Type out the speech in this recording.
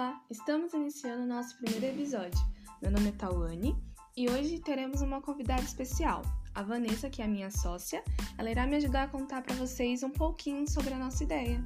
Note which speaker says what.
Speaker 1: Olá, estamos iniciando o nosso primeiro episódio. Meu nome é Tawane e hoje teremos uma convidada especial, a Vanessa, que é a minha sócia. Ela irá me ajudar a contar para vocês um pouquinho sobre a nossa ideia.